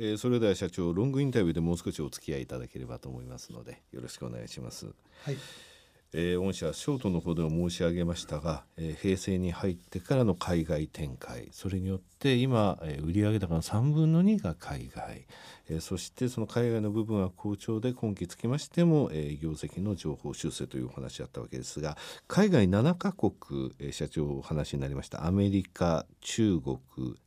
えー、それでは社長ロングインタビューでもう少しお付き合いいただければと思いますのでよろしくお願いします。はいえー、御社ショートの方でも申し上げましたが、えー、平成に入ってからの海外展開それによって今、えー、売上高の3分の2が海外、えー、そしてその海外の部分は好調で今期つきましても、えー、業績の情報修正というお話だったわけですが海外7カ国、えー、社長お話になりましたアメリカ中国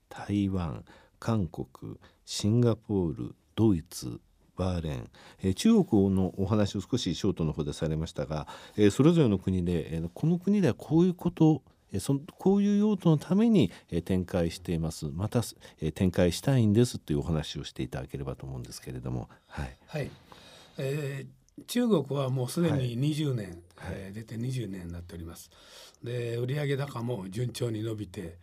台湾韓国シンガポールドイツバーレーン、えー、中国のお話を少しショートの方でされましたが、えー、それぞれの国で、えー、この国ではこういうことそこういう用途のために展開しています。また展開したいんですというお話をしていただければと思うんですけれども。はい、はい。えー、中国はもうすでに20年、はい、えー、出て20年になっております。で売上高も順調に伸びて、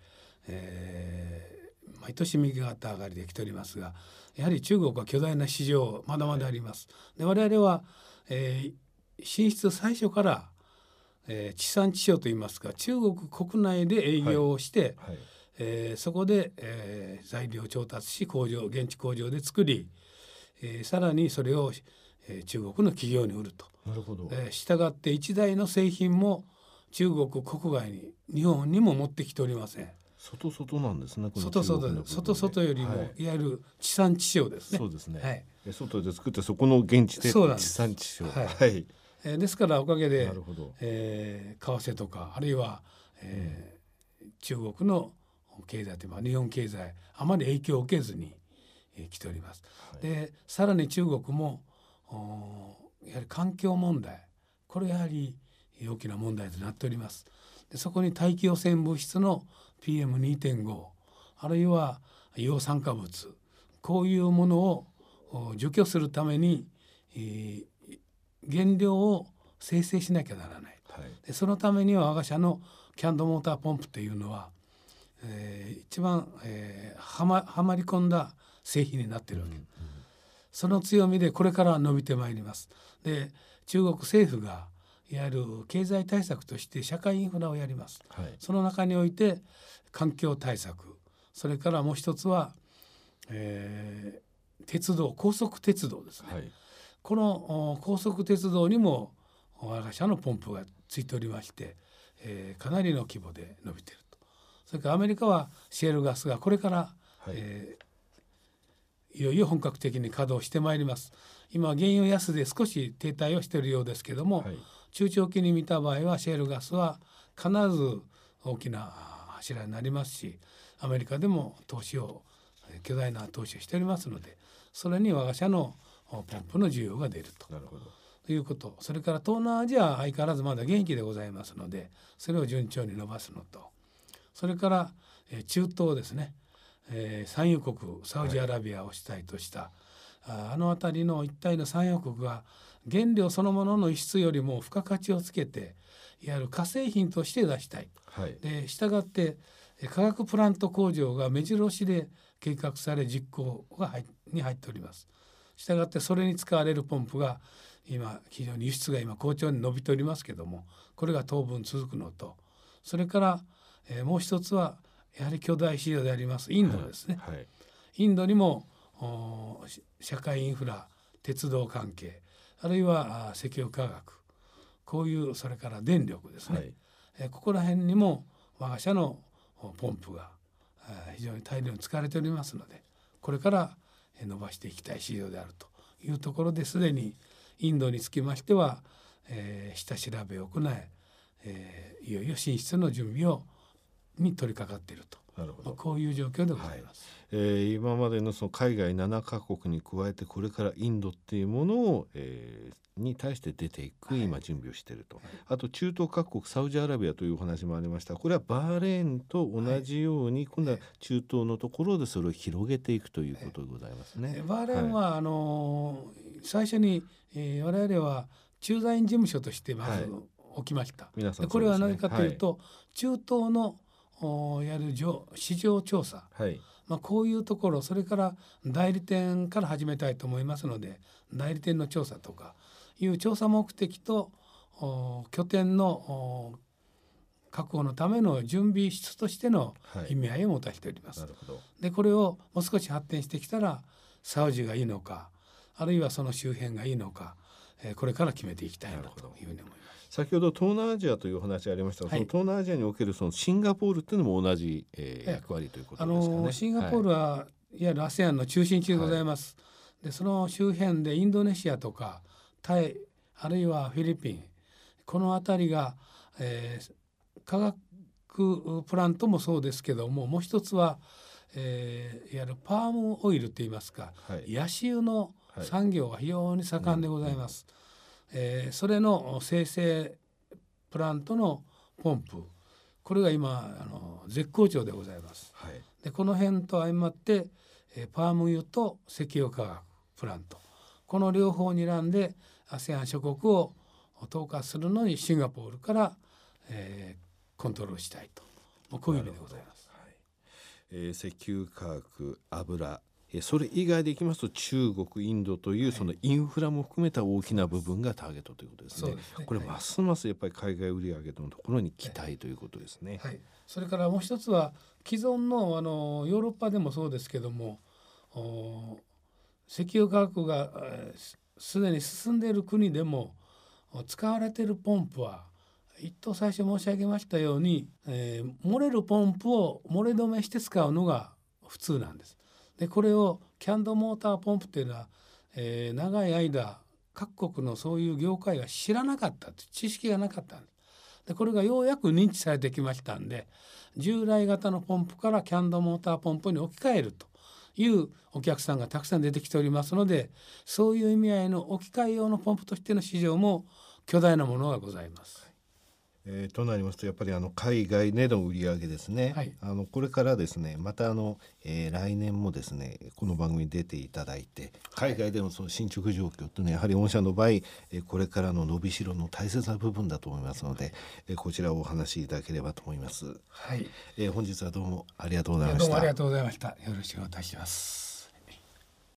えー毎年右肩上がりで来ておりますがやはり中国は巨大な市場まだまだあります。で我々は、えー、進出最初から、えー、地産地消といいますか中国国内で営業をして、はいはい、えー、そこで、えー、材料調達し工場現地工場で作り、えー、さらにそれを、えー、中国の企業に売ると。なるほど、えー、従って一台の製品も中国国外に日本にも持ってきておりません。外外なんですね。外外外外よりも、はい、いわゆる地産地消ですね。そうですね。はい。外で作ってそこの現地で地産地消。はい。はい、えー、ですからおかげで、なるほどえー、為替とかあるいは、えー、うん、中国の経済というか日本経済あまり影響を受けずに、えー、来ております。はい、でさらに中国もおやはり環境問題これやはり大きな問題となっております。でそこに大気汚染物質の PM2.5 あるいは硫黄酸化物こういうものを除去するために、えー、原料を生成しなきゃならない、はい、でそのためには我が社のキャンドモーターポンプというのは、えー、一番、えー、はまはまり込んだ製品になっているわけ、うんうん、その強みでこれから伸びてまいります。で中国政府がいわゆる経済対策として社会インフラをやります、はい、その中において環境対策。それからもう一つは、えー、鉄道高速鉄道ですね、はい、この高速鉄道にも我が社のポンプがついておりまして、えー、かなりの規模で伸びていると。それからアメリカはシェールガスがこれから、はい。えー、いよいよ本格的に稼働してまいります。今原油安で少し停滞をしているようですけども、はい中長期に見た場合はシェールガスは必ず大きな柱になりますしアメリカでも投資を巨大な投資をしておりますのでそれに我が社のポンプの需要が出ると。なるほど。ということ。それから東南アジアは相変わらずまだ元気でございますのでそれを順調に伸ばすのと。それから、え中東ですね、えー、産油国サウジアラビアを主体とした、はい、ああの辺りの一帯の産油国が原料そのものの輸出よりも付加価値をつけていわゆる化成品として出したい。はい、で従って化学プラント工場が目白押しで計画され実行が入に入っております。従ってそれに使われるポンプが今非常に輸出が今好調に伸びておりますけどもこれが当分続くのとそれから、えー、もう一つはやはり巨大市場でありますインドですね。はいはい、インドにも社会インフラ鉄道関係あるいは石油化学。こういうそれから電力ですね、はい、えここら辺にも我が社のポンプが非常に大量に使われておりますのでこれから伸ばしていきたい市場であるというところですでにインドにつきましては、えー、下調べを行い、えー、いよいよ進出の準備をに取り掛かっていると。なるほど、まあ、こういう状況でございます。はい、えー、今までのその海外7カ国に加えてこれからインドっていうものを、えー、に対して出ていく今準備をしていると、はい、あと中東各国サウジアラビアというお話もありました。これはバーレーンと同じように、今度は中東のところでそれを広げていくということでございますね。バーレーンは、あの最初に、えー、我々は駐在員事務所としてまず起きました。はい、これは何かというと、中東のやる市場調査、はい、まあ、こういうところそれから代理店から始めたいと思いますので代理店の調査とかいう調査目的と拠点の確保のための準備室としての意味合いを持たせております。はい、でこれをもう少し発展してきたらサウジがいいのかあるいはその周辺がいいのか、えー、これから決めていきたいなというふうに思います。先ほど東南アジアという話ありましたが、はい、その東南アジアにおけるそのシンガポールっていうのも同じ、えー、役割ということですかね。シンガポールは、はい、いわゆる ASEAN の中心地でございます。はい、でその周辺でインドネシアとかタイあるいはフィリピンこの辺りが、えー、科学プラントもそうですけどももう一つは、えー、いわゆるパームオイルといいますか、はい、ヤシ油の産業が非常に盛んでございます。はいえー、それの生成プラントのポンプ。これが今あの絶好調でございます。はい、でこの辺と相まって、えー、パーム油と石油化学プラント。この両方にらんで ASEAN 諸国を統括するのにシンガポールから、えー、コントロールしたいと。こういう意味でございます。はい。えー、石油化学油それ以外でいきますと中国インドというそのインフラも含めた大きな部分がターゲットということですね。すねこれますますやっぱり海外売上のところに期待ということですね。はい、それからもう一つは既存のあのヨーロッパでもそうですけども石油価格がすでに進んでいる国でも使われているポンプは一等最初申し上げましたように、えー、漏れるポンプを漏れ止めして使うのが普通なんです。でこれをキャンドモーターポンプっていうのは、えー、長い間各国のそういう業界が知らなかった知識がなかったんです。でこれがようやく認知されてきましたんで従来型のポンプからキャンドモーターポンプに置き換えるというお客さんがたくさん出てきておりますのでそういう意味合いの置き換え用のポンプとしての市場も巨大なものがございます。えー、となりますとやっぱりあの海外での売り上げですね、はい、あのこれからですねまたあの、えー、来年もですねこの番組に出ていただいて海外でのその進捗状況というのはやはり御社の場合、えー、これからの伸びしろの大切な部分だと思いますので、えー、こちらをお話しいただければと思います。はい、えー、本日はどうもありがとうございました。どうもありがとうございました。よろしくお願いします。